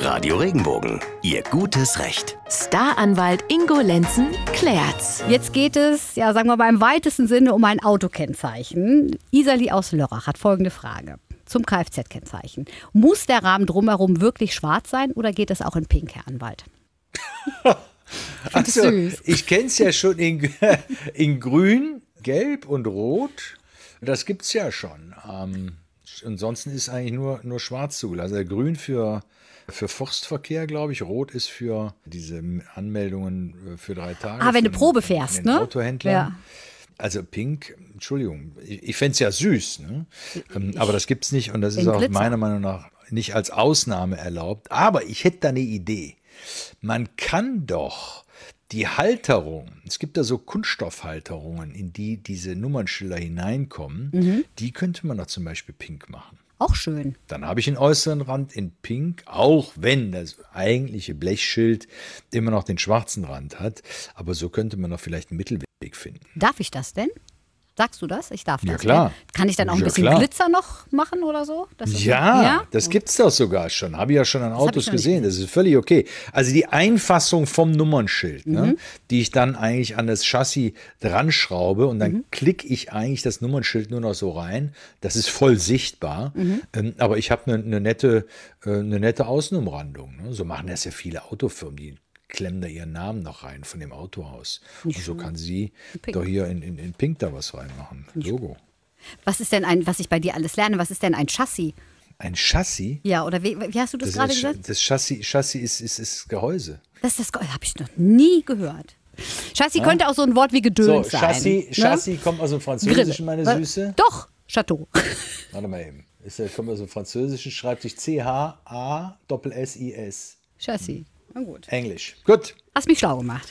Radio Regenbogen, Ihr gutes Recht. Staranwalt Ingo Lenzen klärt's. Jetzt geht es, ja, sagen wir mal im weitesten Sinne um ein Autokennzeichen. Isali aus Lörrach hat folgende Frage zum Kfz-Kennzeichen. Muss der Rahmen drumherum wirklich schwarz sein oder geht es auch in Pink, Herr Anwalt? Also, süß. ich kenne es ja schon in, in Grün, Gelb und Rot. Das gibt es ja schon. Ähm, ansonsten ist eigentlich nur, nur Schwarz zugelassen. Also Grün für, für Forstverkehr, glaube ich. Rot ist für diese Anmeldungen äh, für drei Tage. Ah, wenn du Probe fährst, ne? Autohändlern. Ja. Also Pink, Entschuldigung, ich, ich fände es ja süß, ne? ähm, aber das gibt es nicht und das ist auch Glitzer. meiner Meinung nach nicht als Ausnahme erlaubt. Aber ich hätte da eine Idee. Man kann doch die Halterung, es gibt da so Kunststoffhalterungen, in die diese Nummernschilder hineinkommen, Mhm. die könnte man doch zum Beispiel pink machen. Auch schön. Dann habe ich einen äußeren Rand in Pink, auch wenn das eigentliche Blechschild immer noch den schwarzen Rand hat. Aber so könnte man doch vielleicht einen Mittelweg finden. Darf ich das denn? Sagst du das? Ich darf das. Ja, klar. Ne? Kann ich dann auch ein Ja, bisschen klar. Glitzer noch machen oder so? Das Ja, ja? das gibt's doch sogar schon. Habe ich ja schon an ich Autos gesehen. Das ist völlig okay. Also die Einfassung vom Nummernschild, ne, Mhm. die ich dann eigentlich an das Chassis dran schraube und Mhm. dann klicke ich eigentlich das Nummernschild nur noch so rein. Das ist voll sichtbar. Mhm. Ähm, aber ich habe eine ne nette, äh, eine nette Außenumrandung. Ne? So machen das ja viele Autofirmen, die klemmen da ihren Namen noch rein von dem Autohaus. Und so kann sie Pink. doch hier in, in, in Pink da was reinmachen. Logo. Was ist denn ein, was ich bei dir alles lerne, was ist denn ein Chassis? Ein Chassis. Ja, oder wie, wie hast du das, Das, gerade gesagt? das Chassis, Chassis ist, ist, ist Gehäuse. Das ist das habe ich noch nie gehört. Chassis könnte auch so ein Wort wie So, Gedöns sein. Chassis, ne? Chassis kommt aus dem Französischen, meine Was? Süße. Doch, Chateau. Warte mal eben. Ist, kommt aus dem Französischen, schreibt sich C-H-A-S-S-I-S. Chassis. Na gut. Englisch. Gut. Hast mich schlau gemacht.